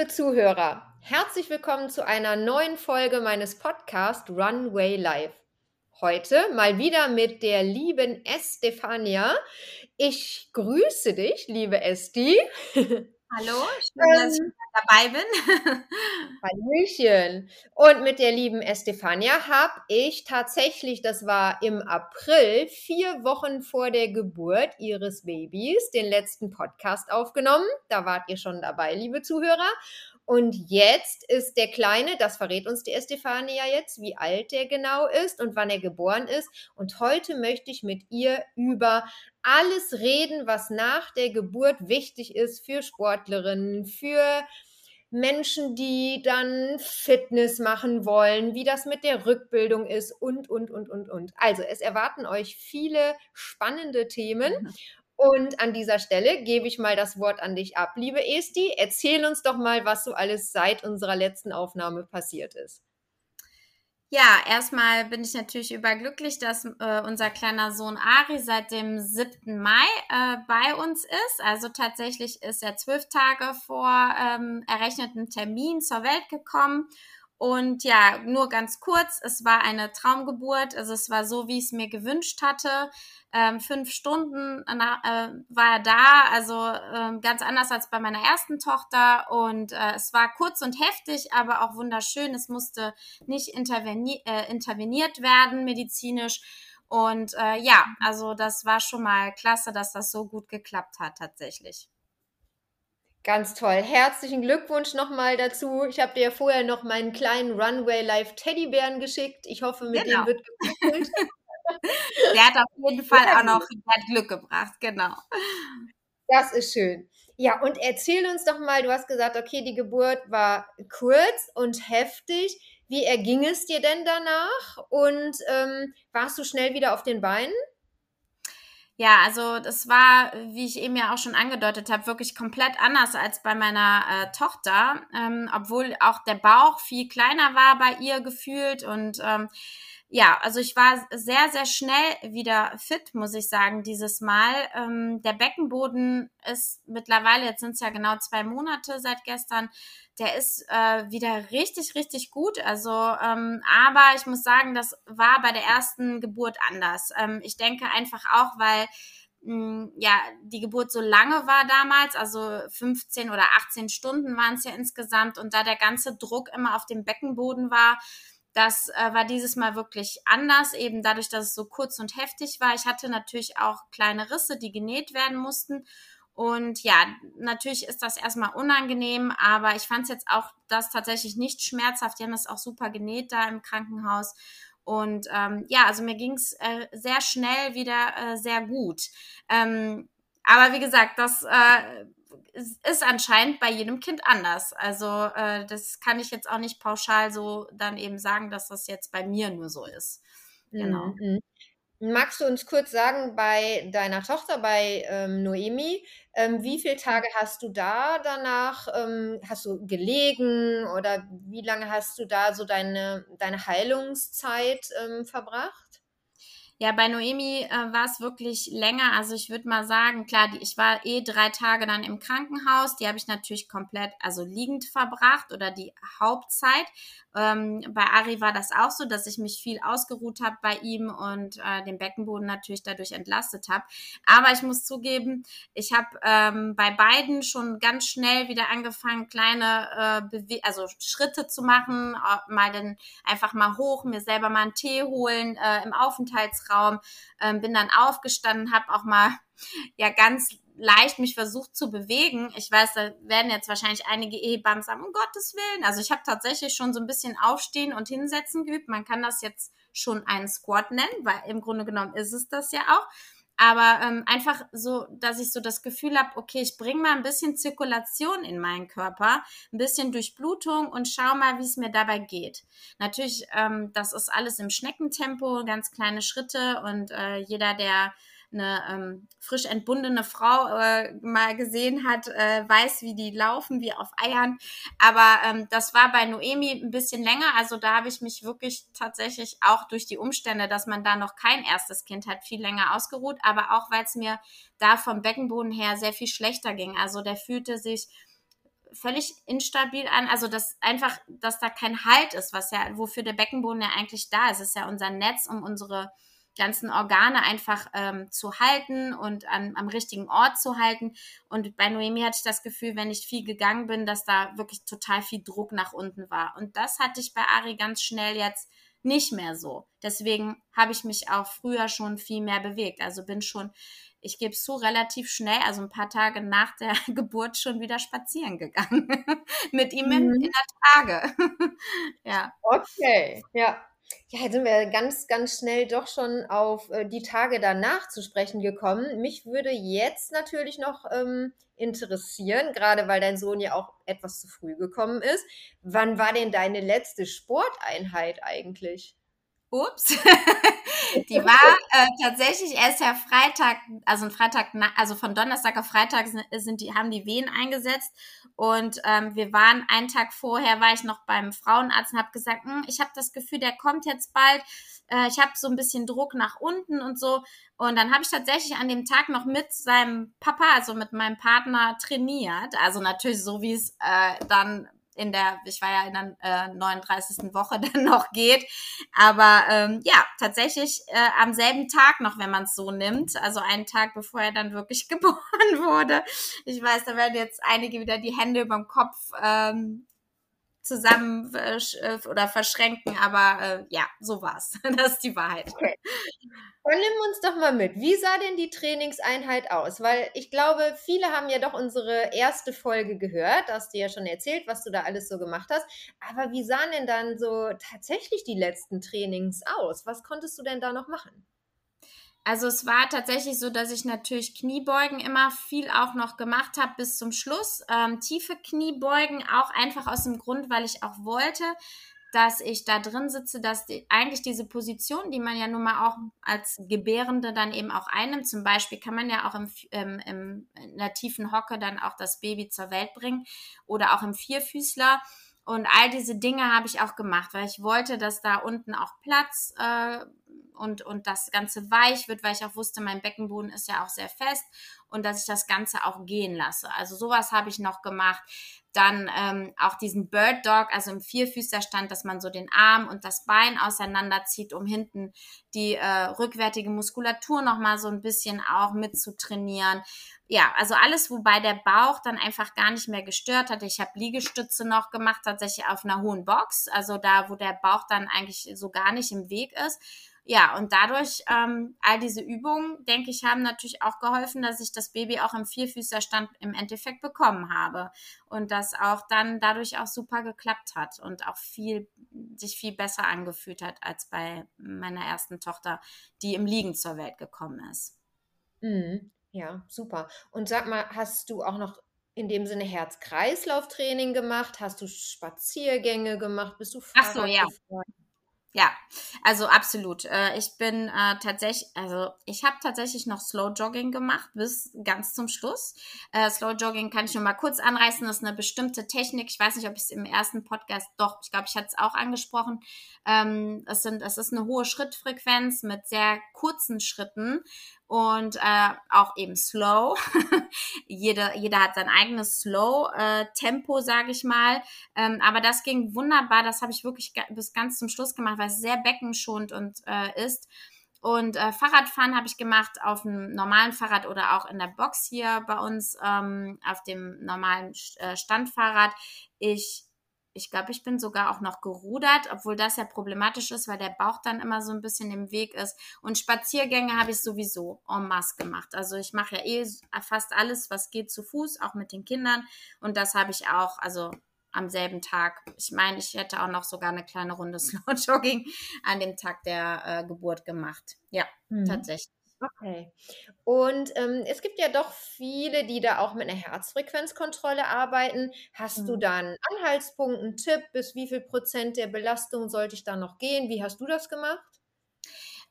liebe Zuhörer, herzlich willkommen zu einer neuen Folge meines Podcasts Runway Live. Heute mal wieder mit der lieben Estefania. Ich grüße dich, liebe Esti. Hallo, schön, dass ich Ähm, dabei bin. Hallöchen. Und mit der lieben Estefania habe ich tatsächlich, das war im April, vier Wochen vor der Geburt ihres Babys, den letzten Podcast aufgenommen. Da wart ihr schon dabei, liebe Zuhörer. Und jetzt ist der Kleine, das verrät uns die Estefania jetzt, wie alt der genau ist und wann er geboren ist. Und heute möchte ich mit ihr über alles reden, was nach der Geburt wichtig ist für Sportlerinnen, für Menschen, die dann Fitness machen wollen, wie das mit der Rückbildung ist und, und, und, und, und. Also es erwarten euch viele spannende Themen. Mhm. Und an dieser Stelle gebe ich mal das Wort an dich ab, liebe Esti. Erzähl uns doch mal, was so alles seit unserer letzten Aufnahme passiert ist. Ja, erstmal bin ich natürlich überglücklich, dass äh, unser kleiner Sohn Ari seit dem 7. Mai äh, bei uns ist. Also tatsächlich ist er zwölf Tage vor ähm, errechneten Termin zur Welt gekommen. Und ja, nur ganz kurz, es war eine Traumgeburt. Also es war so, wie ich es mir gewünscht hatte. Ähm, fünf Stunden na, äh, war er da, also ähm, ganz anders als bei meiner ersten Tochter. Und äh, es war kurz und heftig, aber auch wunderschön. Es musste nicht interveni äh, interveniert werden medizinisch. Und äh, ja, also das war schon mal klasse, dass das so gut geklappt hat tatsächlich. Ganz toll. Herzlichen Glückwunsch nochmal dazu. Ich habe dir ja vorher noch meinen kleinen Runway Live Teddybären geschickt. Ich hoffe, mit Genau. dem wird gekuschelt. Der hat auf jeden Fall auch noch Glück gebracht, genau. Das ist schön. Ja, und erzähl uns doch mal, du hast gesagt, okay, die Geburt war kurz und heftig. Wie erging es dir denn danach? Und ähm, warst du schnell wieder auf den Beinen? Ja, also das war, wie ich eben ja auch schon angedeutet habe, wirklich komplett anders als bei meiner äh, Tochter, ähm, obwohl auch der Bauch viel kleiner war bei ihr gefühlt und ähm, ja, also ich war sehr, sehr schnell wieder fit, muss ich sagen, dieses Mal. Ähm, der Beckenboden ist mittlerweile, jetzt sind es ja genau zwei Monate seit gestern, der ist äh, wieder richtig, richtig gut. Also, ähm, aber ich muss sagen, das war bei der ersten Geburt anders. Ähm, ich denke einfach auch, weil mh, ja die Geburt so lange war damals, also 15 oder 18 Stunden waren es ja insgesamt und da der ganze Druck immer auf dem Beckenboden war, das äh, war dieses Mal wirklich anders, eben dadurch, dass es so kurz und heftig war. Ich hatte natürlich auch kleine Risse, die genäht werden mussten. Und ja, natürlich ist das erstmal unangenehm, aber ich fand es jetzt auch das tatsächlich nicht schmerzhaft. Die haben das auch super genäht da im Krankenhaus. Und ähm, ja, also mir ging es äh, sehr schnell wieder äh, sehr gut. Ähm, aber wie gesagt, das äh, ist, anscheinend bei jedem Kind anders. Also äh, das kann ich jetzt auch nicht pauschal so dann eben sagen, dass das jetzt bei mir nur so ist. Genau. Mhm. Magst du uns kurz sagen, bei deiner Tochter, bei ähm, Noemi, ähm, wie viele Tage hast du da danach, ähm, hast du gelegen oder wie lange hast du da so deine, deine Heilungszeit ähm, verbracht? Ja, bei Noemi äh, war es wirklich länger. Also ich würde mal sagen, klar, die, ich war eh drei Tage dann im Krankenhaus. Die habe ich natürlich komplett, also liegend verbracht oder die Hauptzeit. Ähm, bei Ari war das auch so, dass ich mich viel ausgeruht habe bei ihm und äh, den Beckenboden natürlich dadurch entlastet habe. Aber ich muss zugeben, ich habe ähm, bei beiden schon ganz schnell wieder angefangen, kleine äh, also Schritte zu machen, äh, mal dann einfach mal hoch, mir selber mal einen Tee holen äh, im Aufenthaltsraum, ähm, bin dann aufgestanden, habe auch mal ja ganz leicht mich versucht zu bewegen. Ich weiß, da werden jetzt wahrscheinlich einige Ehebammen sagen, um Gottes Willen. Also ich habe tatsächlich schon so ein bisschen aufstehen und hinsetzen geübt. Man kann das jetzt schon einen Squat nennen, weil im Grunde genommen ist es das ja auch. Aber ähm, einfach so, dass ich so das Gefühl habe, okay, ich bringe mal ein bisschen Zirkulation in meinen Körper, ein bisschen Durchblutung und schau mal, wie es mir dabei geht. Natürlich, ähm, das ist alles im Schneckentempo, ganz kleine Schritte und äh, jeder, der eine ähm, frisch entbundene Frau äh, mal gesehen hat, äh, weiß, wie die laufen, wie auf Eiern. Aber ähm, das war bei Noemi ein bisschen länger. Also da habe ich mich wirklich tatsächlich auch durch die Umstände, dass man da noch kein erstes Kind hat, viel länger ausgeruht. Aber auch, weil es mir da vom Beckenboden her sehr viel schlechter ging. Also der fühlte sich völlig instabil an. Also dass einfach, dass da kein Halt ist, was ja, wofür der Beckenboden ja eigentlich da ist. Es ist ja unser Netz, um unsere ganzen Organe einfach ähm, zu halten und an, am richtigen Ort zu halten. Und bei Noemi hatte ich das Gefühl, wenn ich viel gegangen bin, dass da wirklich total viel Druck nach unten war. Und das hatte ich bei Ari ganz schnell jetzt nicht mehr so. Deswegen habe ich mich auch früher schon viel mehr bewegt. Also bin schon, ich gebe es zu, relativ schnell, also ein paar Tage nach der Geburt schon wieder spazieren gegangen. Mit ihm in, in der Trage. ja. Okay, ja. Ja, jetzt sind wir ganz, ganz schnell doch schon auf äh, die Tage danach zu sprechen gekommen. Mich würde jetzt natürlich noch ähm, interessieren, gerade weil dein Sohn ja auch etwas zu früh gekommen ist. Wann war denn deine letzte Sporteinheit eigentlich? Ups. die war äh, tatsächlich erst ja Freitag, also ein Freitag, also von Donnerstag auf Freitag sind, sind die, haben die Wehen eingesetzt und ähm, wir waren einen Tag vorher, war ich noch beim Frauenarzt und habe gesagt, hm, ich habe das Gefühl, der kommt jetzt bald. Äh, ich habe so ein bisschen Druck nach unten und so. Und dann habe ich tatsächlich an dem Tag noch mit seinem Papa, also mit meinem Partner, trainiert. Also natürlich so, wie es äh, dann in der, ich war ja in der äh, 39. Woche dann noch geht. Aber ähm, ja, tatsächlich äh, am selben Tag noch, wenn man es so nimmt. Also einen Tag, bevor er dann wirklich geboren wurde. Ich weiß, da werden jetzt einige wieder die Hände über dem Kopf ähm, zusammen äh, oder verschränken, aber äh, ja, so war's. Das ist die Wahrheit. Okay. Dann nimm uns doch mal mit. Wie sah denn die Trainingseinheit aus? Weil ich glaube, viele haben ja doch unsere erste Folge gehört. Da hast du ja schon erzählt, was du da alles so gemacht hast. Aber wie sahen denn dann so tatsächlich die letzten Trainings aus? Was konntest du denn da noch machen? Also es war tatsächlich so, dass ich natürlich Kniebeugen immer viel auch noch gemacht habe bis zum Schluss. Ähm, tiefe Kniebeugen auch einfach aus dem Grund, weil ich auch wollte, dass ich da drin sitze, dass die, eigentlich diese Position, die man ja nun mal auch als Gebärende dann eben auch einnimmt, zum Beispiel kann man ja auch im, im, im, in der tiefen Hocke dann auch das Baby zur Welt bringen oder auch im Vierfüßler. Und all diese Dinge habe ich auch gemacht, weil ich wollte, dass da unten auch Platz äh, und, und das Ganze weich wird, weil ich auch wusste, mein Beckenboden ist ja auch sehr fest und dass ich das Ganze auch gehen lasse. Also sowas habe ich noch gemacht. Dann ähm, auch diesen Bird Dog, also im Vierfüßerstand, dass man so den Arm und das Bein auseinanderzieht, um hinten die äh, rückwärtige Muskulatur nochmal so ein bisschen auch mit zu trainieren. Ja, also alles, wobei der Bauch dann einfach gar nicht mehr gestört hat. Ich habe Liegestütze noch gemacht, tatsächlich auf einer hohen Box, also da, wo der Bauch dann eigentlich so gar nicht im Weg ist ja, und dadurch, ähm, all diese Übungen, denke ich, haben natürlich auch geholfen, dass ich das Baby auch im Vierfüßerstand im Endeffekt bekommen habe. Und das auch dann dadurch auch super geklappt hat und auch viel, sich viel besser angefühlt hat als bei meiner ersten Tochter, die im Liegen zur Welt gekommen ist. Mhm. Ja, super. Und sag mal, hast du auch noch in dem Sinne Herz-Kreislauf-Training gemacht? Hast du Spaziergänge gemacht? Bist du Fahrrad Ach so, ja. Gefahren? Ja, also absolut. Äh, ich bin äh, tatsächlich, also ich habe tatsächlich noch Slow Jogging gemacht bis ganz zum Schluss. Äh, Slow Jogging kann ich nur mal kurz anreißen. Das ist eine bestimmte Technik. Ich weiß nicht, ob ich es im ersten Podcast, doch, ich glaube, ich hatte es auch angesprochen. Ähm, es, sind, es ist eine hohe Schrittfrequenz mit sehr kurzen Schritten und äh, auch eben slow. jeder, jeder hat sein eigenes Slow-Tempo, äh, sage ich mal. Ähm, aber das ging wunderbar. Das habe ich wirklich bis ganz zum Schluss gemacht, weil es sehr beckenschonend und äh, ist. Und äh, Fahrradfahren habe ich gemacht auf einem normalen Fahrrad oder auch in der Box hier bei uns ähm, auf dem normalen äh, Standfahrrad. Ich ich glaube, ich bin sogar auch noch gerudert, obwohl das ja problematisch ist, weil der Bauch dann immer so ein bisschen im Weg ist. Und Spaziergänge habe ich sowieso en masse gemacht. Also ich mache ja eh fast alles, was geht zu Fuß, auch mit den Kindern. Und das habe ich auch, also am selben Tag. Ich meine, ich hätte auch noch sogar eine kleine Runde Slow Jogging an dem Tag der äh, Geburt gemacht. Ja, mhm. tatsächlich. Okay. Und ähm, es gibt ja doch viele, die da auch mit einer Herzfrequenzkontrolle arbeiten. Hast du mhm. da einen Anhaltspunkt, einen Tipp, bis wie viel Prozent der Belastung sollte ich da noch gehen? Wie hast du das gemacht?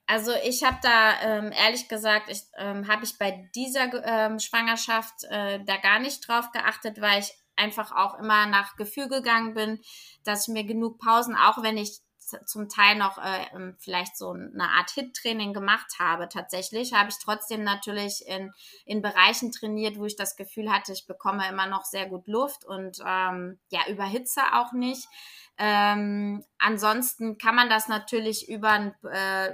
Also ich habe da ähm, ehrlich gesagt, ich, ähm, habe ich bei dieser ähm, Schwangerschaft äh, da gar nicht drauf geachtet, weil ich einfach auch immer nach Gefühl gegangen bin, dass ich mir genug Pausen, auch wenn ich zum Teil noch äh, ähm, vielleicht so eine Art Hit-Training gemacht habe. Tatsächlich habe ich trotzdem natürlich in, in Bereichen trainiert, wo ich das Gefühl hatte, ich bekomme immer noch sehr gut Luft und ähm, ja, überhitze auch nicht. Ähm, ansonsten kann man das natürlich über ein äh,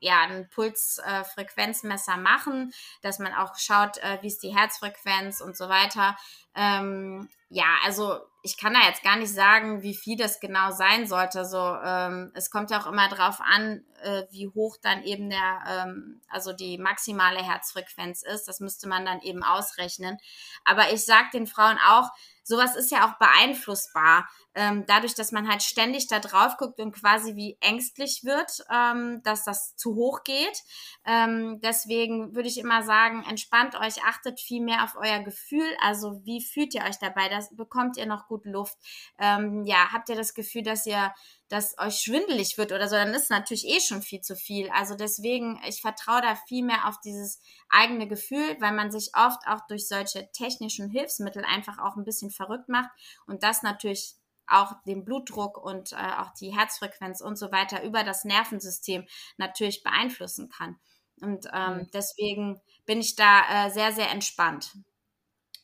ja, ein Pulsfrequenzmesser äh, machen, dass man auch schaut, äh, wie ist die Herzfrequenz und so weiter. Ähm, ja, also ich kann da jetzt gar nicht sagen, wie viel das genau sein sollte. So, ähm, es kommt ja auch immer darauf an, äh, wie hoch dann eben der, ähm, also die maximale Herzfrequenz ist. Das müsste man dann eben ausrechnen. Aber ich sage den Frauen auch, sowas ist ja auch beeinflussbar. Ähm, dadurch, dass man halt ständig da drauf guckt und quasi wie ängstlich wird, ähm, dass das zu hoch geht. Ähm, deswegen würde ich immer sagen, entspannt euch, achtet viel mehr auf euer Gefühl. Also wie fühlt ihr euch dabei? Das bekommt ihr noch gut Luft? Ähm, ja, habt ihr das Gefühl, dass ihr dass euch schwindelig wird oder so, dann ist natürlich eh schon viel zu viel. Also deswegen, ich vertraue da viel mehr auf dieses eigene Gefühl, weil man sich oft auch durch solche technischen Hilfsmittel einfach auch ein bisschen verrückt macht und das natürlich auch den Blutdruck und äh, auch die Herzfrequenz und so weiter über das Nervensystem natürlich beeinflussen kann. Und ähm, mhm. deswegen bin ich da äh, sehr, sehr entspannt.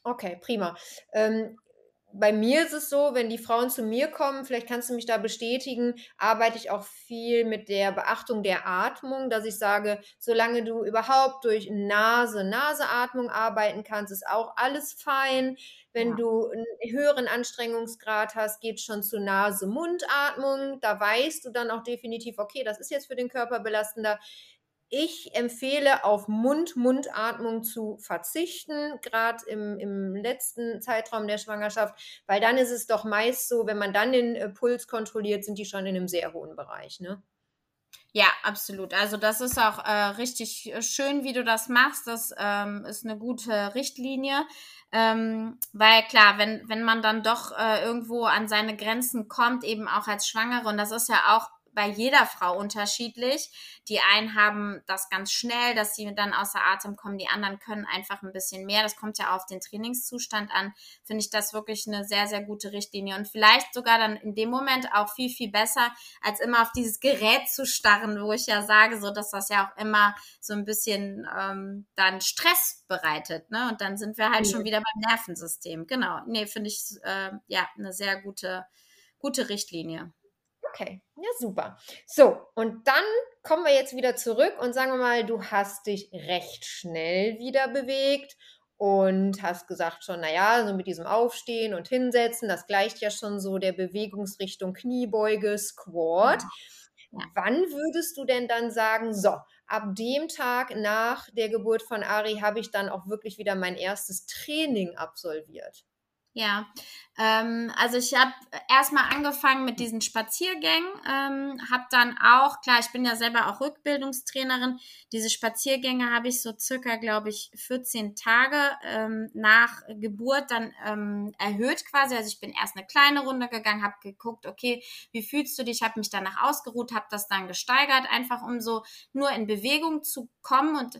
Okay, prima. Ähm, bei mir ist es so, wenn die Frauen zu mir kommen, vielleicht kannst du mich da bestätigen, arbeite ich auch viel mit der Beachtung der Atmung, dass ich sage, solange du überhaupt durch Nase, Naseatmung arbeiten kannst, ist auch alles fein. Wenn ja. du einen höheren Anstrengungsgrad hast, geht schon zu Nase-Mundatmung. Da weißt du dann auch definitiv, okay, das ist jetzt für den Körper belastender. Ich empfehle auf Mund-Mundatmung zu verzichten, gerade im, im letzten Zeitraum der Schwangerschaft, weil dann ist es doch meist so, wenn man dann den äh, Puls kontrolliert, sind die schon in einem sehr hohen Bereich. Ne? Ja, absolut. Also das ist auch äh, richtig äh, schön, wie du das machst. Das ähm, ist eine gute Richtlinie. Ähm, weil klar, wenn, wenn man dann doch äh, irgendwo an seine Grenzen kommt, eben auch als Schwangere, und das ist ja auch bei jeder Frau unterschiedlich. Die einen haben das ganz schnell, dass sie dann außer Atem kommen, die anderen können einfach ein bisschen mehr. Das kommt ja auf den Trainingszustand an. Finde ich das wirklich eine sehr, sehr gute Richtlinie und vielleicht sogar dann in dem Moment auch viel, viel besser, als immer auf dieses Gerät zu starren, wo ich ja sage, so dass das ja auch immer so ein bisschen ähm, dann Stress bereitet. Ne? Und dann sind wir halt mhm. schon wieder beim Nervensystem. Genau. Nee, finde ich äh, ja eine sehr gute, gute Richtlinie. Okay, ja super. So, und dann kommen wir jetzt wieder zurück und sagen wir mal, du hast dich recht schnell wieder bewegt und hast gesagt schon, naja, so mit diesem Aufstehen und Hinsetzen, das gleicht ja schon so der Bewegungsrichtung Kniebeuge, Squat. Ja. Ja. Wann würdest du denn dann sagen, so, ab dem Tag nach der Geburt von Ari habe ich dann auch wirklich wieder mein erstes Training absolviert? Ja, ähm, also ich habe erstmal angefangen mit diesen Spaziergängen, ähm, habe dann auch, klar, ich bin ja selber auch Rückbildungstrainerin, diese Spaziergänge habe ich so circa, glaube ich, 14 Tage ähm, nach Geburt dann ähm, erhöht quasi. Also ich bin erst eine kleine Runde gegangen, habe geguckt, okay, wie fühlst du dich, habe mich danach ausgeruht, habe das dann gesteigert, einfach um so nur in Bewegung zu kommen. Und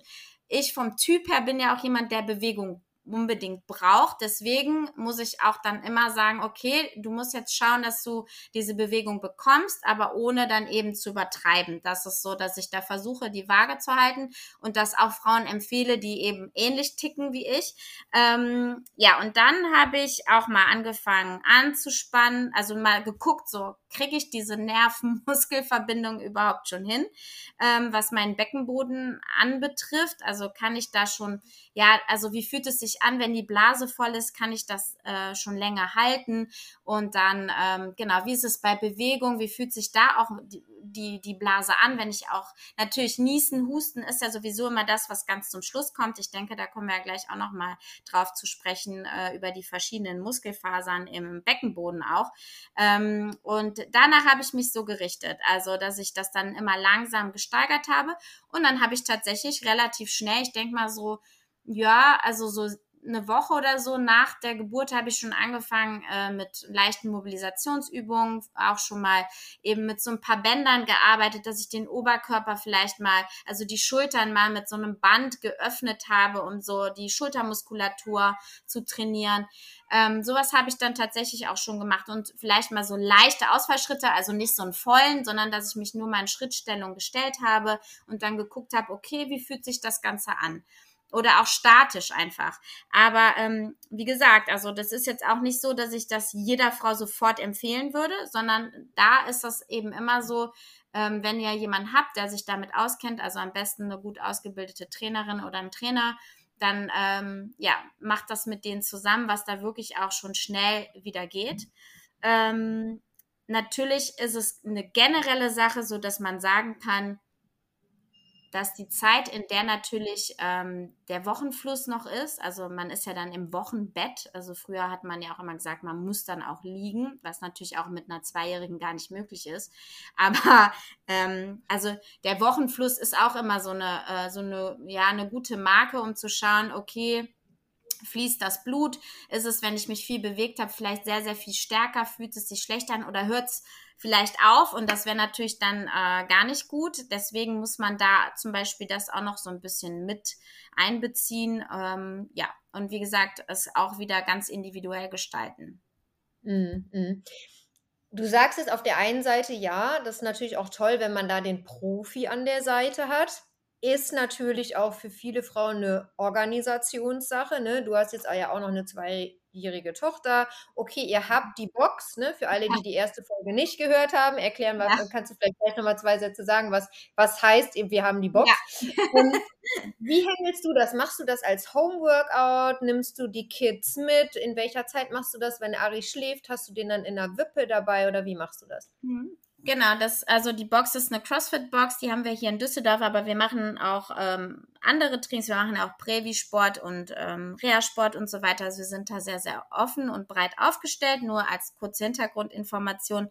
ich vom Typ her bin ja auch jemand, der Bewegung unbedingt braucht. Deswegen muss ich auch dann immer sagen, okay, du musst jetzt schauen, dass du diese Bewegung bekommst, aber ohne dann eben zu übertreiben. Das ist so, dass ich da versuche, die Waage zu halten und das auch Frauen empfehle, die eben ähnlich ticken wie ich. Ähm, ja, und dann habe ich auch mal angefangen anzuspannen, also mal geguckt, so kriege ich diese Nervenmuskelverbindung überhaupt schon hin, ähm, was meinen Beckenboden anbetrifft. Also kann ich da schon, ja, also wie fühlt es sich sich an, wenn die Blase voll ist, kann ich das äh, schon länger halten. Und dann, ähm, genau, wie ist es bei Bewegung? Wie fühlt sich da auch die, die, Blase an? Wenn ich auch natürlich niesen, husten ist ja sowieso immer das, was ganz zum Schluss kommt. Ich denke, da kommen wir ja gleich auch noch mal drauf zu sprechen, äh, über die verschiedenen Muskelfasern im Beckenboden auch. Ähm, und danach habe ich mich so gerichtet, also dass ich das dann immer langsam gesteigert habe. Und dann habe ich tatsächlich relativ schnell, ich denke mal so ja, also so eine Woche oder so nach der Geburt habe ich schon angefangen äh, mit leichten Mobilisationsübungen, auch schon mal eben mit so ein paar Bändern gearbeitet, dass ich den Oberkörper vielleicht mal, also die Schultern mal mit so einem Band geöffnet habe, um so die Schultermuskulatur zu trainieren. Ähm, sowas habe ich dann tatsächlich auch schon gemacht und vielleicht mal so leichte Ausfallschritte, also nicht so einen vollen, sondern dass ich mich nur mal in Schrittstellung gestellt habe und dann geguckt habe, okay, wie fühlt sich das Ganze an? Oder auch statisch einfach. Aber ähm, wie gesagt, also das ist jetzt auch nicht so, dass ich das jeder Frau sofort empfehlen würde, sondern da ist das eben immer so, ähm, wenn ihr jemanden habt, der sich damit auskennt, also am besten eine gut ausgebildete Trainerin oder ein Trainer, dann ähm, ja, macht das mit denen zusammen, was da wirklich auch schon schnell wieder geht. Ähm, natürlich ist es eine generelle Sache, so dass man sagen kann, dass die Zeit, in der natürlich ähm, der Wochenfluss noch ist, also man ist ja dann im Wochenbett, also früher hat man ja auch immer gesagt, man muss dann auch liegen, was natürlich auch mit einer Zweijährigen gar nicht möglich ist. Aber ähm, also der Wochenfluss ist auch immer so eine, äh, so eine, ja, eine gute Marke, um zu schauen, okay, fließt das Blut? Ist es, wenn ich mich viel bewegt habe, vielleicht sehr, sehr viel stärker? Fühlt es sich schlechter an oder hört es vielleicht auf und das wäre natürlich dann äh, gar nicht gut. Deswegen muss man da zum Beispiel das auch noch so ein bisschen mit einbeziehen. Ähm, ja, und wie gesagt, es auch wieder ganz individuell gestalten. Mm, mm. Du sagst es auf der einen Seite, ja, das ist natürlich auch toll, wenn man da den Profi an der Seite hat. Ist natürlich auch für viele Frauen eine Organisationssache. Ne? Du hast jetzt ja auch noch eine zwei jährige Tochter. Okay, ihr habt die Box, ne? Für alle, die die erste Folge nicht gehört haben, erklären wir, ja. kannst du vielleicht gleich nochmal zwei Sätze sagen, was, was heißt, wir haben die Box. Ja. wie handelst du das? Machst du das als Homeworkout? Nimmst du die Kids mit? In welcher Zeit machst du das? Wenn Ari schläft, hast du den dann in der Wippe dabei oder wie machst du das? Mhm. Genau, das, also die Box ist eine CrossFit-Box, die haben wir hier in Düsseldorf, aber wir machen auch ähm, andere Trainings, wir machen auch Prävi-Sport und ähm, Reha-Sport und so weiter. Also wir sind da sehr, sehr offen und breit aufgestellt, nur als kurze Hintergrundinformation.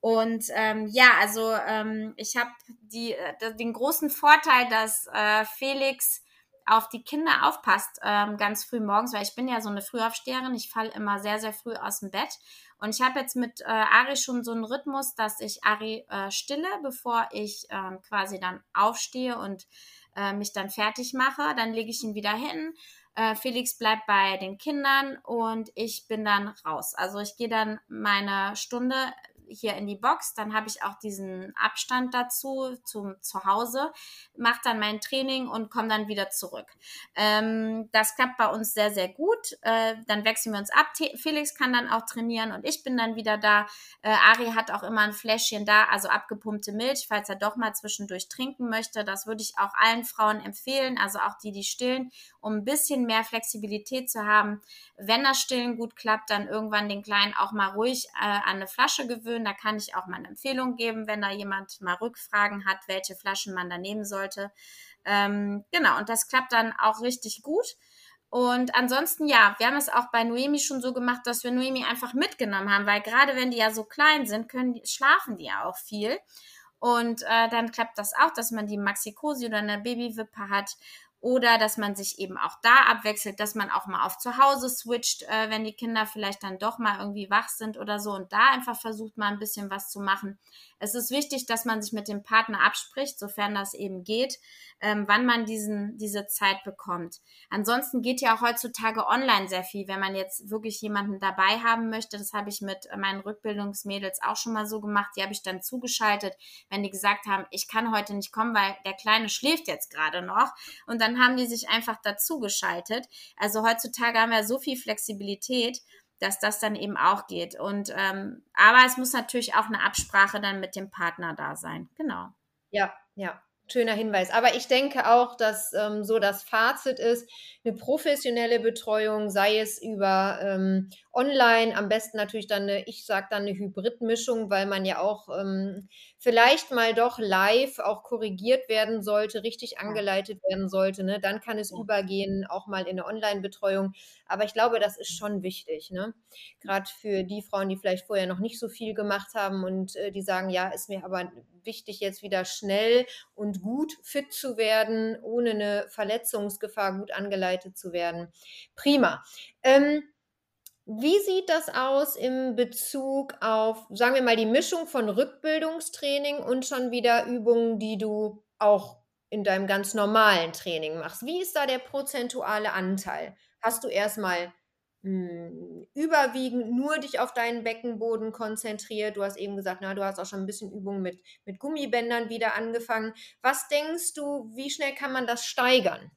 Und ähm, ja, also ähm, ich habe die, äh, den großen Vorteil, dass äh, Felix auf die Kinder aufpasst, ähm, ganz früh morgens, weil ich bin ja so eine Frühaufsteherin, ich falle immer sehr, sehr früh aus dem Bett. Und ich habe jetzt mit äh, Ari schon so einen Rhythmus, dass ich Ari äh, stille, bevor ich äh, quasi dann aufstehe und äh, mich dann fertig mache. Dann lege ich ihn wieder hin. Äh, Felix bleibt bei den Kindern und ich bin dann raus. Also ich gehe dann meine Stunde hier in die Box, dann habe ich auch diesen Abstand dazu zum Zuhause, mache dann mein Training und komme dann wieder zurück. Ähm, das klappt bei uns sehr, sehr gut. Äh, dann wechseln wir uns ab. Felix kann dann auch trainieren und ich bin dann wieder da. Äh, Ari hat auch immer ein Fläschchen da, also abgepumpte Milch, falls er doch mal zwischendurch trinken möchte. Das würde ich auch allen Frauen empfehlen, also auch die, die stillen, um ein bisschen mehr Flexibilität zu haben. Wenn das Stillen gut klappt, dann irgendwann den Kleinen auch mal ruhig äh, an eine Flasche gewöhnen. Da kann ich auch mal eine Empfehlung geben, wenn da jemand mal Rückfragen hat, welche Flaschen man da nehmen sollte. Ähm, genau, und das klappt dann auch richtig gut. Und ansonsten, ja, wir haben es auch bei Noemi schon so gemacht, dass wir Noemi einfach mitgenommen haben, weil gerade wenn die ja so klein sind, können, schlafen die ja auch viel. Und äh, dann klappt das auch, dass man die Maxikosi oder eine Babywippe hat oder dass man sich eben auch da abwechselt, dass man auch mal auf zu Hause switcht, äh, wenn die Kinder vielleicht dann doch mal irgendwie wach sind oder so und da einfach versucht mal ein bisschen was zu machen. Es ist wichtig, dass man sich mit dem Partner abspricht, sofern das eben geht, ähm, wann man diesen, diese Zeit bekommt. Ansonsten geht ja auch heutzutage online sehr viel, wenn man jetzt wirklich jemanden dabei haben möchte. Das habe ich mit meinen Rückbildungsmädels auch schon mal so gemacht. Die habe ich dann zugeschaltet, wenn die gesagt haben, ich kann heute nicht kommen, weil der Kleine schläft jetzt gerade noch. Und dann haben die sich einfach dazugeschaltet. Also heutzutage haben wir so viel Flexibilität dass das dann eben auch geht. Und ähm, aber es muss natürlich auch eine Absprache dann mit dem Partner da sein. Genau. Ja, ja. Schöner Hinweis. Aber ich denke auch, dass ähm, so das Fazit ist, eine professionelle Betreuung, sei es über ähm, online, am besten natürlich dann eine, ich sage dann eine Hybridmischung, weil man ja auch ähm, vielleicht mal doch live auch korrigiert werden sollte, richtig angeleitet werden sollte. Ne? Dann kann es übergehen, auch mal in eine Online-Betreuung. Aber ich glaube, das ist schon wichtig. Ne? Gerade für die Frauen, die vielleicht vorher noch nicht so viel gemacht haben und äh, die sagen, ja, ist mir aber wichtig, jetzt wieder schnell und gut fit zu werden, ohne eine Verletzungsgefahr gut angeleitet zu werden. Prima. Ähm, wie sieht das aus im Bezug auf, sagen wir mal, die Mischung von Rückbildungstraining und schon wieder Übungen, die du auch in deinem ganz normalen Training machst? Wie ist da der prozentuale Anteil? Hast du erstmal hm, überwiegend nur dich auf deinen Beckenboden konzentriert? Du hast eben gesagt, na, du hast auch schon ein bisschen Übungen mit, mit Gummibändern wieder angefangen. Was denkst du, wie schnell kann man das steigern?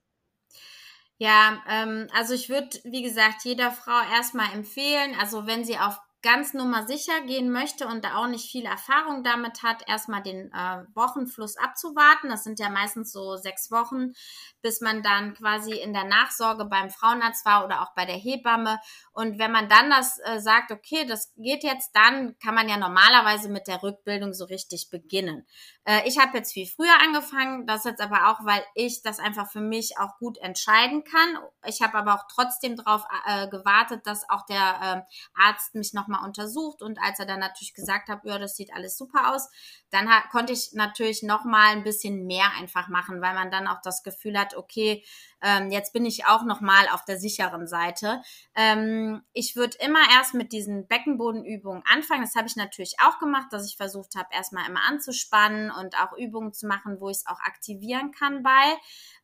Ja, ähm, also ich würde, wie gesagt, jeder Frau erstmal empfehlen, also wenn sie auf ganz nummer sicher gehen möchte und da auch nicht viel Erfahrung damit hat, erstmal den äh, Wochenfluss abzuwarten. Das sind ja meistens so sechs Wochen, bis man dann quasi in der Nachsorge beim Frauenarzt war oder auch bei der Hebamme. Und wenn man dann das äh, sagt, okay, das geht jetzt, dann kann man ja normalerweise mit der Rückbildung so richtig beginnen. Äh, ich habe jetzt viel früher angefangen, das jetzt aber auch, weil ich das einfach für mich auch gut entscheiden kann. Ich habe aber auch trotzdem darauf äh, gewartet, dass auch der äh, Arzt mich nochmal untersucht und als er dann natürlich gesagt hat, ja, das sieht alles super aus, dann konnte ich natürlich nochmal ein bisschen mehr einfach machen, weil man dann auch das Gefühl hat, okay, ähm, jetzt bin ich auch nochmal auf der sicheren Seite. Ähm, ich würde immer erst mit diesen Beckenbodenübungen anfangen. Das habe ich natürlich auch gemacht, dass ich versucht habe, erstmal immer anzuspannen und auch Übungen zu machen, wo ich es auch aktivieren kann bei.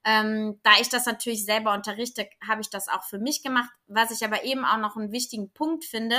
Ähm, da ich das natürlich selber unterrichte, habe ich das auch für mich gemacht. Was ich aber eben auch noch einen wichtigen Punkt finde,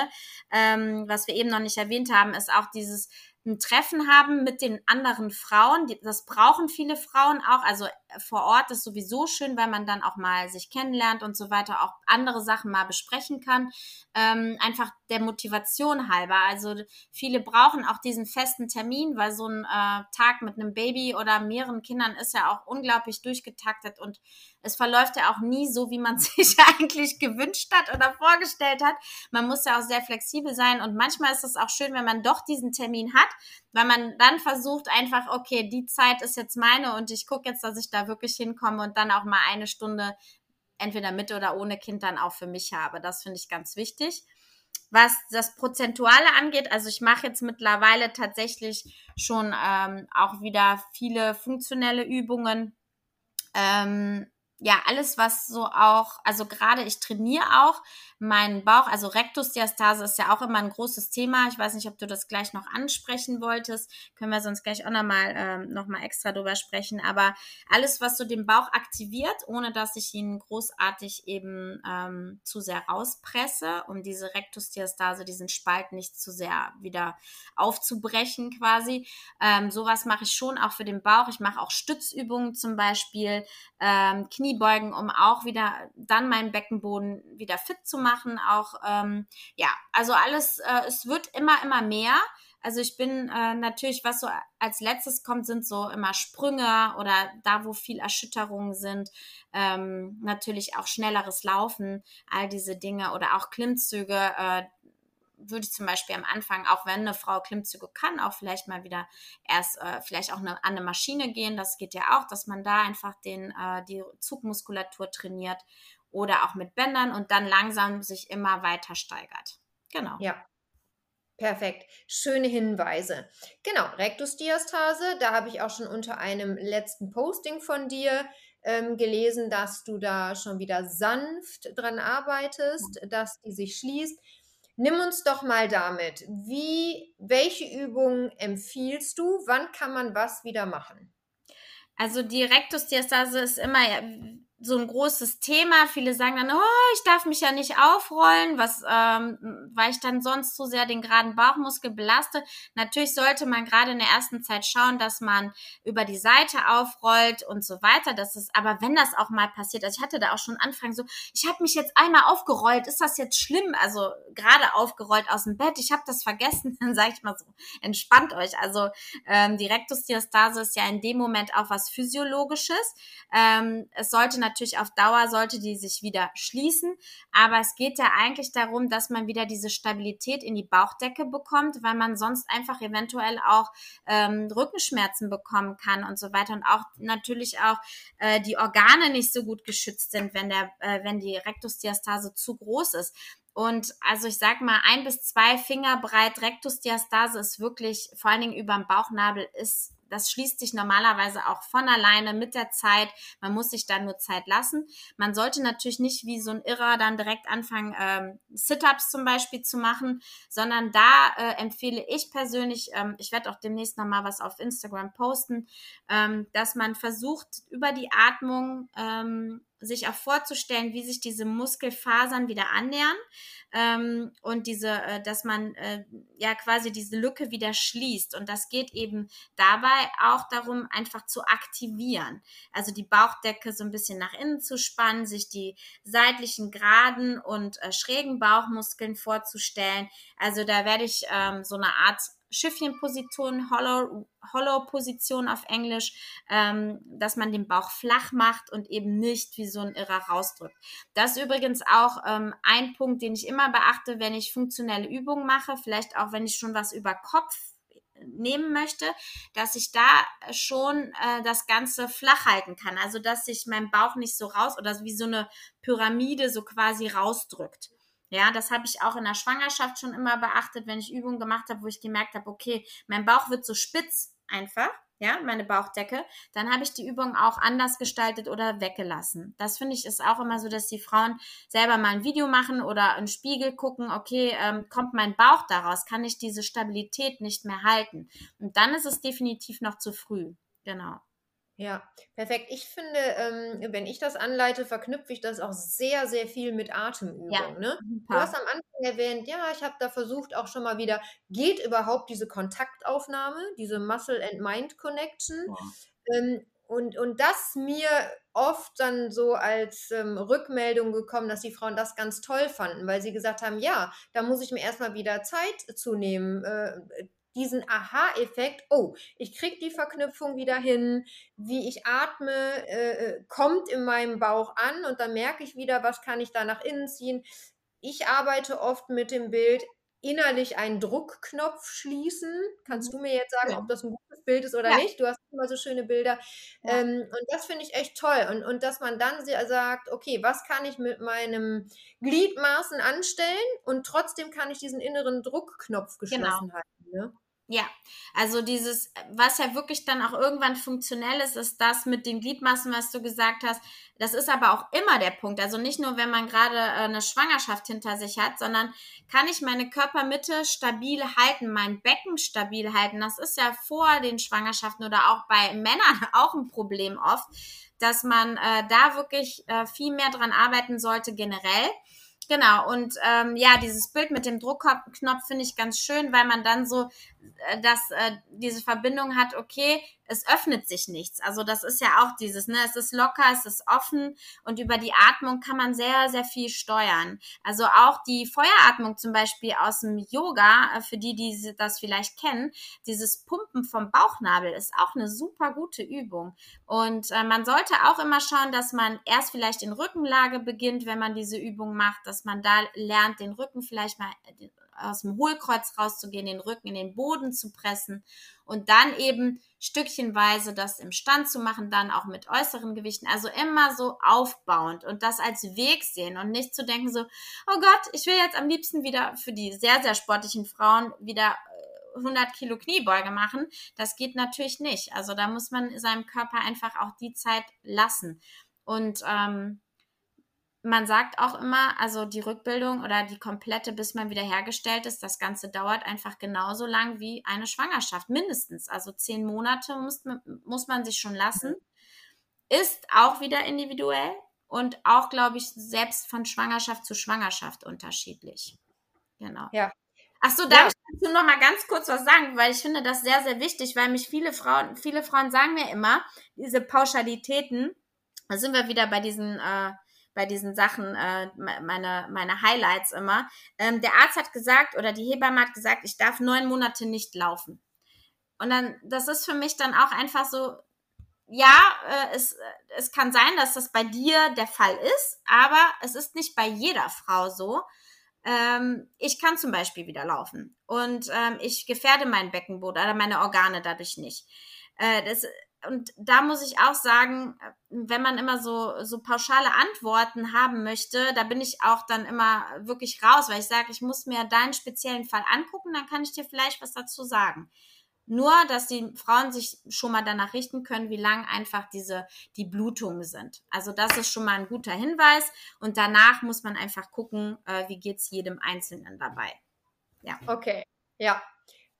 ähm, was wir eben noch nicht erwähnt haben, ist auch dieses ein Treffen haben mit den anderen Frauen. Das brauchen viele Frauen auch. Also äh, vor Ort ist sowieso schön, weil man dann auch mal sich kennenlernt und so weiter, auch andere Sachen mal besprechen kann. Ähm, einfach der Motivation halber. Also viele brauchen auch diesen festen Termin, weil so ein äh, Tag mit einem Baby oder mehreren Kindern ist ja auch unglaublich durchgetaktet und es verläuft ja auch nie so, wie man sich eigentlich gewünscht hat oder vorgestellt hat. Man muss ja auch sehr flexibel sein und manchmal ist es auch schön, wenn man doch diesen Termin hat, weil man dann versucht einfach, okay, die Zeit ist jetzt meine und ich gucke jetzt, dass ich da wirklich hinkomme und dann auch mal eine Stunde entweder mit oder ohne Kind dann auch für mich habe. Das finde ich ganz wichtig. Was das Prozentuale angeht, also ich mache jetzt mittlerweile tatsächlich schon ähm, auch wieder viele funktionelle Übungen. Ähm, ja, alles, was so auch, also gerade ich trainiere auch meinen Bauch, also Rektusdiastase ist ja auch immer ein großes Thema. Ich weiß nicht, ob du das gleich noch ansprechen wolltest. Können wir sonst gleich auch nochmal ähm, noch extra drüber sprechen. Aber alles, was so den Bauch aktiviert, ohne dass ich ihn großartig eben ähm, zu sehr rauspresse, um diese Rektusdiastase, diesen Spalt nicht zu sehr wieder aufzubrechen quasi. Ähm, sowas mache ich schon auch für den Bauch. Ich mache auch Stützübungen zum Beispiel, ähm, Kniebeugen, um auch wieder dann meinen Beckenboden wieder fit zu machen auch ähm, ja, also alles, äh, es wird immer, immer mehr. Also ich bin äh, natürlich, was so als letztes kommt, sind so immer Sprünge oder da, wo viel Erschütterungen sind, ähm, natürlich auch schnelleres Laufen, all diese Dinge oder auch Klimmzüge. Äh, würde ich zum Beispiel am Anfang, auch wenn eine Frau Klimmzüge kann, auch vielleicht mal wieder erst äh, vielleicht auch eine, an eine Maschine gehen. Das geht ja auch, dass man da einfach den, äh, die Zugmuskulatur trainiert oder auch mit Bändern und dann langsam sich immer weiter steigert. Genau. Ja. Perfekt. Schöne Hinweise. Genau, Rektusdiastase, da habe ich auch schon unter einem letzten Posting von dir ähm, gelesen, dass du da schon wieder sanft dran arbeitest, dass die sich schließt. Nimm uns doch mal damit. Wie, welche Übungen empfiehlst du? Wann kann man was wieder machen? Also die Rektusdiastase ist immer so ein großes Thema. Viele sagen dann, oh, ich darf mich ja nicht aufrollen, was, ähm, weil ich dann sonst zu sehr den geraden Bauchmuskel belaste. Natürlich sollte man gerade in der ersten Zeit schauen, dass man über die Seite aufrollt und so weiter. Das ist, aber wenn das auch mal passiert, also ich hatte da auch schon Anfang so, ich habe mich jetzt einmal aufgerollt, ist das jetzt schlimm? Also gerade aufgerollt aus dem Bett, ich habe das vergessen, dann sage ich mal so, entspannt euch. Also ähm, die Rektusdiastase ist ja in dem Moment auch was Physiologisches. Ähm, es sollte natürlich natürlich auf Dauer sollte die sich wieder schließen. Aber es geht ja eigentlich darum, dass man wieder diese Stabilität in die Bauchdecke bekommt, weil man sonst einfach eventuell auch ähm, Rückenschmerzen bekommen kann und so weiter. Und auch natürlich auch äh, die Organe nicht so gut geschützt sind, wenn der, äh, wenn die Rektusdiastase zu groß ist. Und also ich sag mal, ein bis zwei Finger breit Rektusdiastase ist wirklich, vor allen Dingen über dem Bauchnabel, ist das schließt sich normalerweise auch von alleine mit der Zeit. Man muss sich dann nur Zeit lassen. Man sollte natürlich nicht wie so ein Irrer dann direkt anfangen, ähm, Sit-ups zum Beispiel zu machen, sondern da äh, empfehle ich persönlich, ähm, ich werde auch demnächst nochmal was auf Instagram posten, ähm, dass man versucht, über die Atmung ähm, sich auch vorzustellen, wie sich diese Muskelfasern wieder annähern ähm, und diese, äh, dass man äh, ja quasi diese Lücke wieder schließt. Und das geht eben dabei auch darum, einfach zu aktivieren. Also die Bauchdecke so ein bisschen nach innen zu spannen, sich die seitlichen geraden und äh, schrägen Bauchmuskeln vorzustellen. Also da werde ich ähm, so eine Art Schiffchenposition, Hollow, Hollow Position auf Englisch, ähm, dass man den Bauch flach macht und eben nicht wie so ein Irrer rausdrückt. Das ist übrigens auch ähm, ein Punkt, den ich immer beachte, wenn ich funktionelle Übungen mache, vielleicht auch wenn ich schon was über Kopf nehmen möchte, dass ich da schon äh, das Ganze flach halten kann. Also dass sich mein Bauch nicht so raus oder wie so eine Pyramide so quasi rausdrückt. Ja, das habe ich auch in der Schwangerschaft schon immer beachtet, wenn ich Übungen gemacht habe, wo ich gemerkt habe, okay, mein Bauch wird so spitz einfach, ja, meine Bauchdecke, dann habe ich die Übung auch anders gestaltet oder weggelassen. Das finde ich ist auch immer so, dass die Frauen selber mal ein Video machen oder einen Spiegel gucken, okay, ähm, kommt mein Bauch daraus, kann ich diese Stabilität nicht mehr halten. Und dann ist es definitiv noch zu früh. Genau. Ja, perfekt. Ich finde, ähm, wenn ich das anleite, verknüpfe ich das auch sehr, sehr viel mit Atemübungen. Ja, ne? Du hast am Anfang erwähnt, ja, ich habe da versucht auch schon mal wieder, geht überhaupt diese Kontaktaufnahme, diese Muscle and Mind Connection? Ja. Ähm, und, und das mir oft dann so als ähm, Rückmeldung gekommen, dass die Frauen das ganz toll fanden, weil sie gesagt haben, ja, da muss ich mir erstmal wieder Zeit zu nehmen, äh, diesen Aha-Effekt, oh, ich kriege die Verknüpfung wieder hin, wie ich atme, äh, äh, kommt in meinem Bauch an und dann merke ich wieder, was kann ich da nach innen ziehen. Ich arbeite oft mit dem Bild, innerlich einen Druckknopf schließen. Kannst mhm. du mir jetzt sagen, ob das ein gutes Bild ist oder ja. nicht? Du hast immer so schöne Bilder. Ja. Ähm, und das finde ich echt toll. Und, und dass man dann sagt, okay, was kann ich mit meinem Gliedmaßen anstellen und trotzdem kann ich diesen inneren Druckknopf geschlossen genau. halten. Ne? Ja, also dieses, was ja wirklich dann auch irgendwann funktionell ist, ist das mit den Gliedmaßen, was du gesagt hast. Das ist aber auch immer der Punkt. Also nicht nur, wenn man gerade äh, eine Schwangerschaft hinter sich hat, sondern kann ich meine Körpermitte stabil halten, mein Becken stabil halten. Das ist ja vor den Schwangerschaften oder auch bei Männern auch ein Problem oft, dass man äh, da wirklich äh, viel mehr dran arbeiten sollte generell. Genau, und ähm, ja, dieses Bild mit dem Druckknopf finde ich ganz schön, weil man dann so äh, dass äh, diese Verbindung hat, okay, es öffnet sich nichts. Also das ist ja auch dieses, ne, es ist locker, es ist offen und über die Atmung kann man sehr, sehr viel steuern. Also auch die Feueratmung zum Beispiel aus dem Yoga, äh, für die, die das vielleicht kennen, dieses Pumpen vom Bauchnabel ist auch eine super gute Übung. Und äh, man sollte auch immer schauen, dass man erst vielleicht in Rückenlage beginnt, wenn man diese Übung macht, dass man da lernt, den Rücken vielleicht mal äh, aus dem Hohlkreuz rauszugehen, den Rücken in den Boden zu pressen und dann eben stückchenweise das im Stand zu machen, dann auch mit äußeren Gewichten. Also immer so aufbauend und das als Weg sehen und nicht zu denken so, oh Gott, ich will jetzt am liebsten wieder für die sehr, sehr sportlichen Frauen wieder 100 äh, Kilo Kniebeuge machen. Das geht natürlich nicht. Also da muss man seinem Körper einfach auch die Zeit lassen. Und ähm, man sagt auch immer, also die Rückbildung oder die komplette, bis man wieder hergestellt ist, das Ganze dauert einfach genauso lang wie eine Schwangerschaft, mindestens. Also zehn Monate muss, muss man sich schon lassen. Ist auch wieder individuell und auch, glaube ich, selbst von Schwangerschaft zu Schwangerschaft unterschiedlich. Genau. Ja. Ach so, darf ja. ich dazu noch mal ganz kurz was sagen, weil ich finde das sehr, sehr wichtig, weil mich viele Frauen, viele Frauen sagen mir immer, diese Pauschalitäten, da sind wir wieder bei diesen äh, bei diesen Sachen äh, meine, meine Highlights immer. Ähm, der Arzt hat gesagt oder die Hebamme hat gesagt, ich darf neun Monate nicht laufen. Und dann, das ist für mich dann auch einfach so, ja, äh, es, es kann sein, dass das bei dir der Fall ist, aber es ist nicht bei jeder Frau so. Ähm, ich kann zum Beispiel wieder laufen und ähm, ich gefährde meinen Beckenboden oder meine Organe dadurch nicht. Äh, das, und da muss ich auch sagen, wenn man immer so, so pauschale Antworten haben möchte, da bin ich auch dann immer wirklich raus, weil ich sage, ich muss mir deinen speziellen Fall angucken, dann kann ich dir vielleicht was dazu sagen. Nur, dass die Frauen sich schon mal danach richten können, wie lang einfach diese, die Blutungen sind. Also das ist schon mal ein guter Hinweis. Und danach muss man einfach gucken, äh, wie geht's jedem Einzelnen dabei. Ja. Okay. Ja,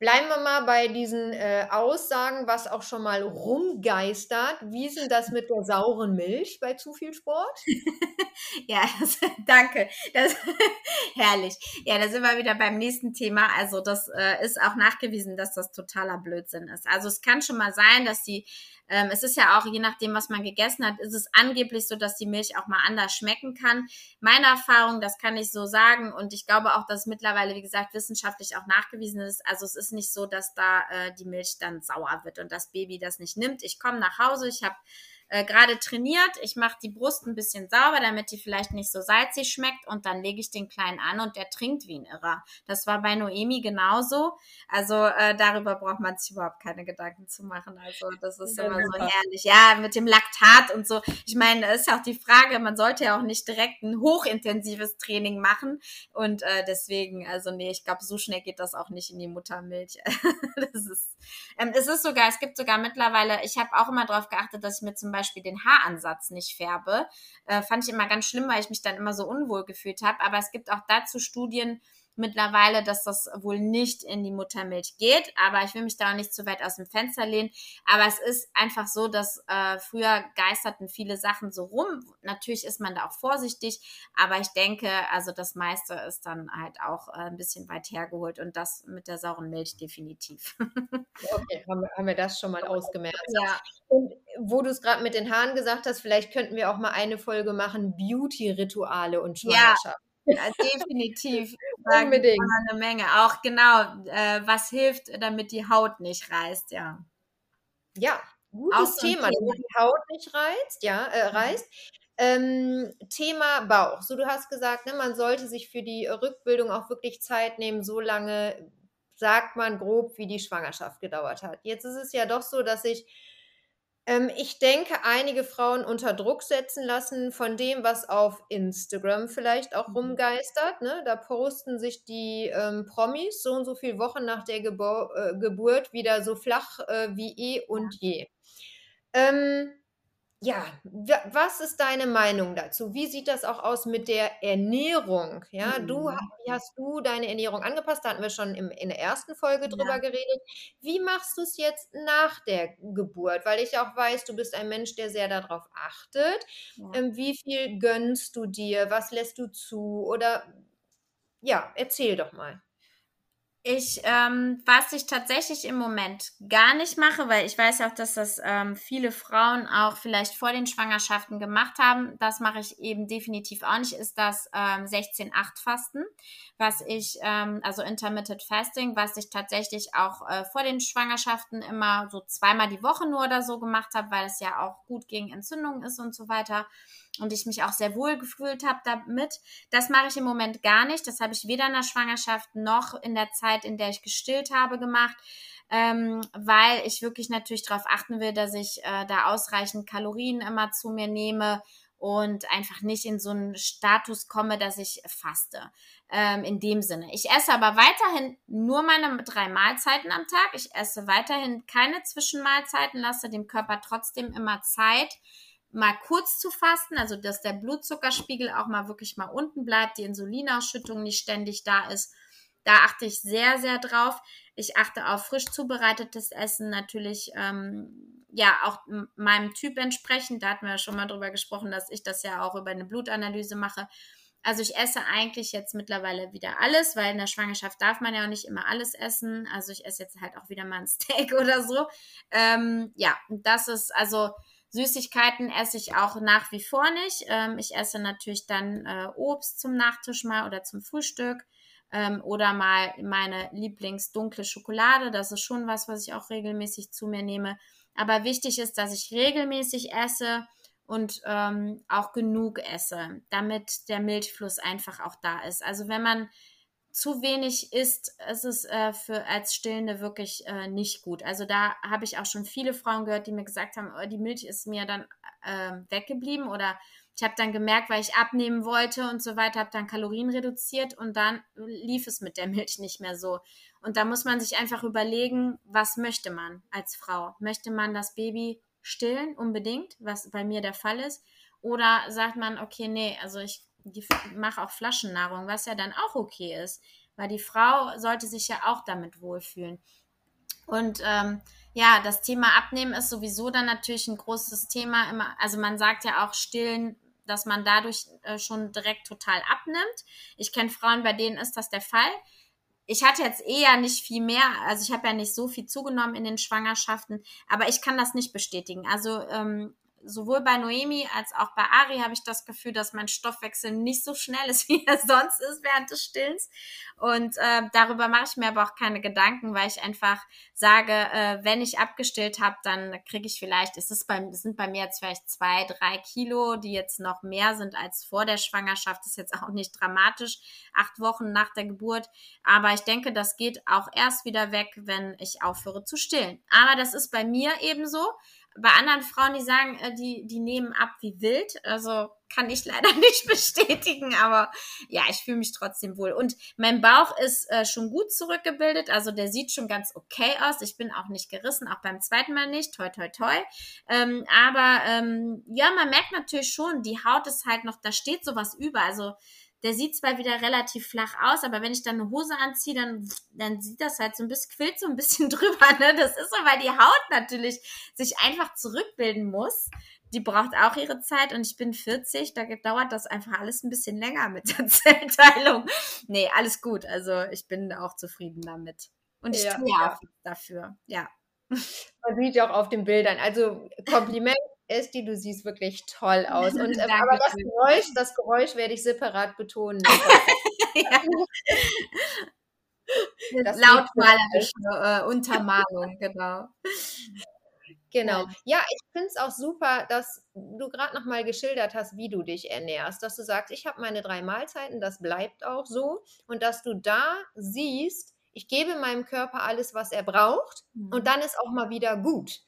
Bleiben wir mal bei diesen äh, Aussagen, was auch schon mal rumgeistert. Wie ist denn das mit der sauren Milch bei zu viel Sport? ja, das, danke. Das, herrlich. Ja, da sind wir wieder beim nächsten Thema. Also das äh, ist auch nachgewiesen, dass das totaler Blödsinn ist. Also es kann schon mal sein, dass die ähm, es ist ja auch, je nachdem, was man gegessen hat, ist es angeblich so, dass die Milch auch mal anders schmecken kann. Meine Erfahrung, das kann ich so sagen und ich glaube auch, dass mittlerweile, wie gesagt, wissenschaftlich auch nachgewiesen ist. Also es ist nicht so, dass da äh, die Milch dann sauer wird und das Baby das nicht nimmt. Ich komme nach Hause, ich habe äh, gerade trainiert. Ich mache die Brust ein bisschen sauber, damit die vielleicht nicht so salzig schmeckt und dann lege ich den Kleinen an und der trinkt wie ein Irrer. Das war bei Noemi genauso. Also äh, darüber braucht man sich überhaupt keine Gedanken zu machen. Also das ist ja, immer so herrlich. Ja, mit dem Laktat und so. Ich meine, ist ja auch die Frage, man sollte ja auch nicht direkt ein hochintensives Training machen und äh, deswegen, also nee, ich glaube, so schnell geht das auch nicht in die Muttermilch. das ist, ähm, es ist sogar, es gibt sogar mittlerweile, ich habe auch immer darauf geachtet, dass ich mir zum Beispiel Beispiel den Haaransatz nicht färbe. Äh, fand ich immer ganz schlimm, weil ich mich dann immer so unwohl gefühlt habe. Aber es gibt auch dazu Studien, mittlerweile, dass das wohl nicht in die Muttermilch geht. Aber ich will mich da auch nicht zu weit aus dem Fenster lehnen. Aber es ist einfach so, dass äh, früher geisterten viele Sachen so rum. Natürlich ist man da auch vorsichtig, aber ich denke, also das meiste ist dann halt auch äh, ein bisschen weit hergeholt und das mit der sauren Milch definitiv. okay, haben wir, haben wir das schon mal ausgemerzt. Ja. Und wo du es gerade mit den Haaren gesagt hast, vielleicht könnten wir auch mal eine Folge machen, Beauty-Rituale und Schwangerschaft. Ja. Ja, definitiv. Unbedingt. Eine Menge. Auch genau, äh, was hilft, damit die Haut nicht reißt, ja. Ja, gutes so Thema, damit die Haut nicht reißt, ja, äh, mhm. reißt. Ähm, Thema Bauch. So, du hast gesagt, ne, man sollte sich für die Rückbildung auch wirklich Zeit nehmen, so lange sagt man grob, wie die Schwangerschaft gedauert hat. Jetzt ist es ja doch so, dass ich ich denke, einige Frauen unter Druck setzen lassen von dem, was auf Instagram vielleicht auch mhm. rumgeistert. Ne? Da posten sich die ähm, Promis so und so viele Wochen nach der Gebur äh, Geburt wieder so flach äh, wie eh und je. Ähm, ja, was ist deine Meinung dazu? Wie sieht das auch aus mit der Ernährung? Ja, du, Mhm. wie hast du deine Ernährung angepasst? Da hatten wir schon im, in der ersten Folge drüber Ja. geredet. Wie machst du es jetzt nach der Geburt? Weil ich auch weiß, du bist ein Mensch, der sehr darauf achtet. Ja. Ähm, wie viel gönnst du dir? Was lässt du zu? Oder ja, erzähl doch mal. Ich, ähm, was ich tatsächlich im Moment gar nicht mache, weil ich weiß auch, dass das ähm, viele Frauen auch vielleicht vor den Schwangerschaften gemacht haben, das mache ich eben definitiv auch nicht, ist das ähm, 16-8-Fasten, was ich, ähm, also Intermittent Fasting, was ich tatsächlich auch äh, vor den Schwangerschaften immer so zweimal die Woche nur oder so gemacht habe, weil es ja auch gut gegen Entzündungen ist und so weiter und ich mich auch sehr wohl gefühlt habe damit. Das mache ich im Moment gar nicht. Das habe ich weder in der Schwangerschaft noch in der Zeit, in der ich gestillt habe, gemacht. Ähm, weil ich wirklich natürlich darauf achten will, dass ich äh, da ausreichend Kalorien immer zu mir nehme und einfach nicht in so einen Status komme, dass ich faste. Ähm, in dem Sinne. Ich esse aber weiterhin nur meine drei Mahlzeiten am Tag. Ich esse weiterhin keine Zwischenmahlzeiten, lasse dem Körper trotzdem immer Zeit, mal kurz zu fasten, also dass der Blutzuckerspiegel auch mal wirklich mal unten bleibt, die Insulinausschüttung nicht ständig da ist. Da achte ich sehr, sehr drauf. Ich achte auf frisch zubereitetes Essen, natürlich ähm, ja auch meinem Typ entsprechend. Da hatten wir ja schon mal drüber gesprochen, dass ich das ja auch über eine Blutanalyse mache. Also ich esse eigentlich jetzt mittlerweile wieder alles, weil in der Schwangerschaft darf man ja auch nicht immer alles essen. Also ich esse jetzt halt auch wieder mal ein Steak oder so. Ähm, ja, das ist also Süßigkeiten esse ich auch nach wie vor nicht. Ähm, ich esse natürlich dann äh, Obst zum Nachtisch mal oder zum Frühstück ähm, oder mal meine Lieblingsdunkle Schokolade. Das ist schon was, was ich auch regelmäßig zu mir nehme. Aber wichtig ist, dass ich regelmäßig esse und ähm, auch genug esse, damit der Milchfluss einfach auch da ist. Also wenn man zu wenig isst, ist es äh, für als Stillende wirklich äh, nicht gut. Also da habe ich auch schon viele Frauen gehört, die mir gesagt haben, oh, die Milch ist mir dann äh, weggeblieben oder ich habe dann gemerkt, weil ich abnehmen wollte und so weiter, habe dann Kalorien reduziert und dann lief es mit der Milch nicht mehr so. Und da muss man sich einfach überlegen, was möchte man als Frau? Möchte man das Baby stillen unbedingt, was bei mir der Fall ist? Oder sagt man, okay, nee, also ich mache auch Flaschennahrung, was ja dann auch okay ist, weil die Frau sollte sich ja auch damit wohlfühlen. Und ähm, ja, das Thema Abnehmen ist sowieso dann natürlich ein großes Thema. Immer, also man sagt ja auch stillen, dass man dadurch äh, schon direkt total abnimmt. Ich kenne Frauen, bei denen ist das der Fall. Ich hatte jetzt eher nicht viel mehr, also ich habe ja nicht so viel zugenommen in den Schwangerschaften, aber ich kann das nicht bestätigen. Also ähm, sowohl bei Noemi als auch bei Ari habe ich das Gefühl, dass mein Stoffwechsel nicht so schnell ist, wie er sonst ist während des Stillens. Und äh, darüber mache ich mir aber auch keine Gedanken, weil ich einfach sage, äh, wenn ich abgestillt habe, dann kriege ich vielleicht, es ist bei, es sind bei mir jetzt vielleicht zwei, drei Kilo, die jetzt noch mehr sind als vor der Schwangerschaft. Das ist jetzt auch nicht dramatisch, acht Wochen nach der Geburt. Aber ich denke, das geht auch erst wieder weg, wenn ich aufhöre zu stillen. Aber das ist bei mir ebenso bei anderen Frauen, die sagen, äh, die, die nehmen ab wie wild. Also kann ich leider nicht bestätigen, aber ja, ich fühle mich trotzdem wohl. Und mein Bauch ist äh, schon gut zurückgebildet, also der sieht schon ganz okay aus. Ich bin auch nicht gerissen, auch beim zweiten Mal nicht, toi, toi, toi. Ähm, aber ähm, ja, man merkt natürlich schon, die Haut ist halt noch, da steht sowas über. Also der sieht zwar wieder relativ flach aus, aber wenn ich dann eine Hose anziehe, dann, dann sieht das halt so ein bisschen, quillt so ein bisschen drüber. Ne? Das ist so, weil die Haut natürlich sich einfach zurückbilden muss. Die braucht auch ihre Zeit und ich bin 40, da dauert das einfach alles ein bisschen länger mit der Zellteilung. Nee, alles gut. Also ich bin auch zufrieden damit. Und ich ja, tue ja. auch dafür, ja. Man sieht ja auch auf den Bildern. Also Kompliment Esti, du siehst wirklich toll aus. Und, ähm, aber das Geräusch, das Geräusch werde ich separat betonen. das Lautmalerische äh, Untermalung, genau. Genau. Ja, ich finde es auch super, dass du gerade nochmal geschildert hast, wie du dich ernährst. Dass du sagst, ich habe meine drei Mahlzeiten, das bleibt auch so. Und dass du da siehst, ich gebe meinem Körper alles, was er braucht. Mhm. Und dann ist auch mal wieder gut.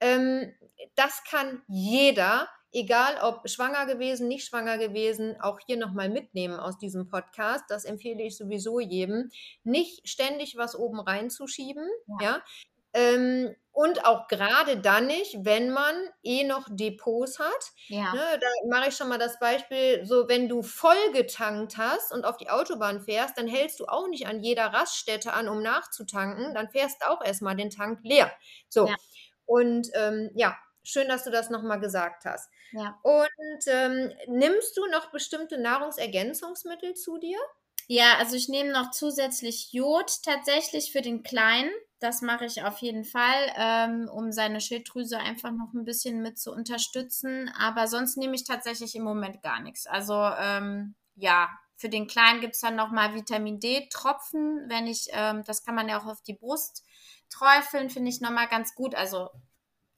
Ähm, das kann jeder, egal ob schwanger gewesen, nicht schwanger gewesen, auch hier nochmal mitnehmen aus diesem Podcast. Das empfehle ich sowieso jedem. Nicht ständig was oben reinzuschieben, ja. ja? Ähm, und auch gerade dann nicht, wenn man eh noch Depots hat. Ja. Ne, da mache ich schon mal das Beispiel, so wenn du voll getankt hast und auf die Autobahn fährst, dann hältst du auch nicht an jeder Raststätte an, um nachzutanken. Dann fährst du auch erstmal den Tank leer. So. Ja. Und ähm, ja, schön, dass du das nochmal gesagt hast. Ja. Und ähm, nimmst du noch bestimmte Nahrungsergänzungsmittel zu dir? Ja, also ich nehme noch zusätzlich Jod tatsächlich für den Kleinen. Das mache ich auf jeden Fall, ähm, um seine Schilddrüse einfach noch ein bisschen mit zu unterstützen. Aber sonst nehme ich tatsächlich im Moment gar nichts. Also ähm, ja, für den Kleinen gibt es dann nochmal Vitamin D-Tropfen, wenn ich, ähm, das kann man ja auch auf die Brust träufeln, finde ich nochmal ganz gut. Also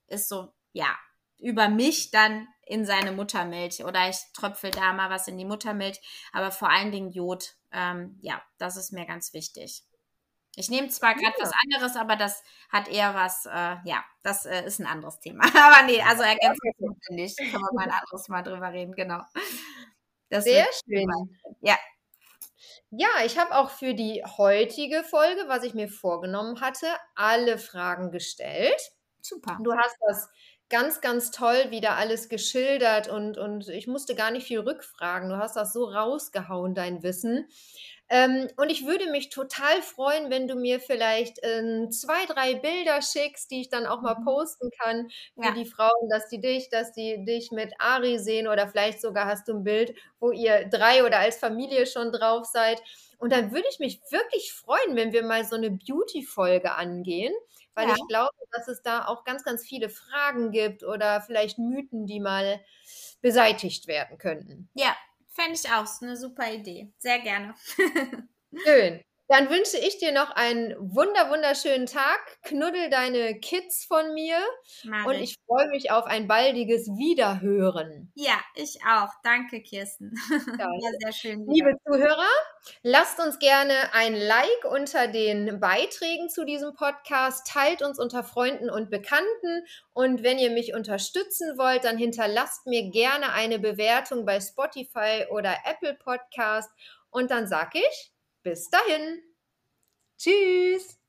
ist so, ja, über mich dann in seine Muttermilch oder ich tröpfel da mal was in die Muttermilch, aber vor allen Dingen Jod. Ähm, ja, das ist mir ganz wichtig. Ich nehme zwar gerade ja. was anderes, aber das hat eher was, äh, ja, das äh, ist ein anderes Thema. aber nee, also Ergänzungsmittel nicht. Können wir mal ein anderes Mal drüber reden, genau. Das Sehr schön. Ja, ja, ich habe auch für die heutige Folge, was ich mir vorgenommen hatte, alle Fragen gestellt. Super. Du hast das ganz, ganz toll wieder alles geschildert und, und ich musste gar nicht viel rückfragen. Du hast das so rausgehauen, dein Wissen. Ähm, und ich würde mich total freuen, wenn du mir vielleicht äh, zwei, drei Bilder schickst, die ich dann auch mal mhm. posten kann für ja. die Frauen, dass die dich, dass die dich mit Ari sehen oder vielleicht sogar hast du ein Bild, wo ihr drei oder als Familie schon drauf seid. Und dann würde ich mich wirklich freuen, wenn wir mal so eine Beauty-Folge angehen, weil ja. ich glaube, dass es da auch ganz, ganz viele Fragen gibt oder vielleicht Mythen, die mal beseitigt werden könnten. Ja, Fände ich auch. Ist eine super Idee. Sehr gerne. Schön. Dann wünsche ich dir noch einen wunder wunderschönen Tag. Knuddel deine Kids von mir Mach und ich freue mich auf ein baldiges Wiederhören. Ja, ich auch. Danke, Kirsten. Ja, War sehr schön. wieder. Liebe Zuhörer, lasst uns gerne ein Like unter den Beiträgen zu diesem Podcast, teilt uns unter Freunden und Bekannten und wenn ihr mich unterstützen wollt, dann hinterlasst mir gerne eine Bewertung bei Spotify oder Apple Podcast und dann sag ich bis dahin. Tschüss.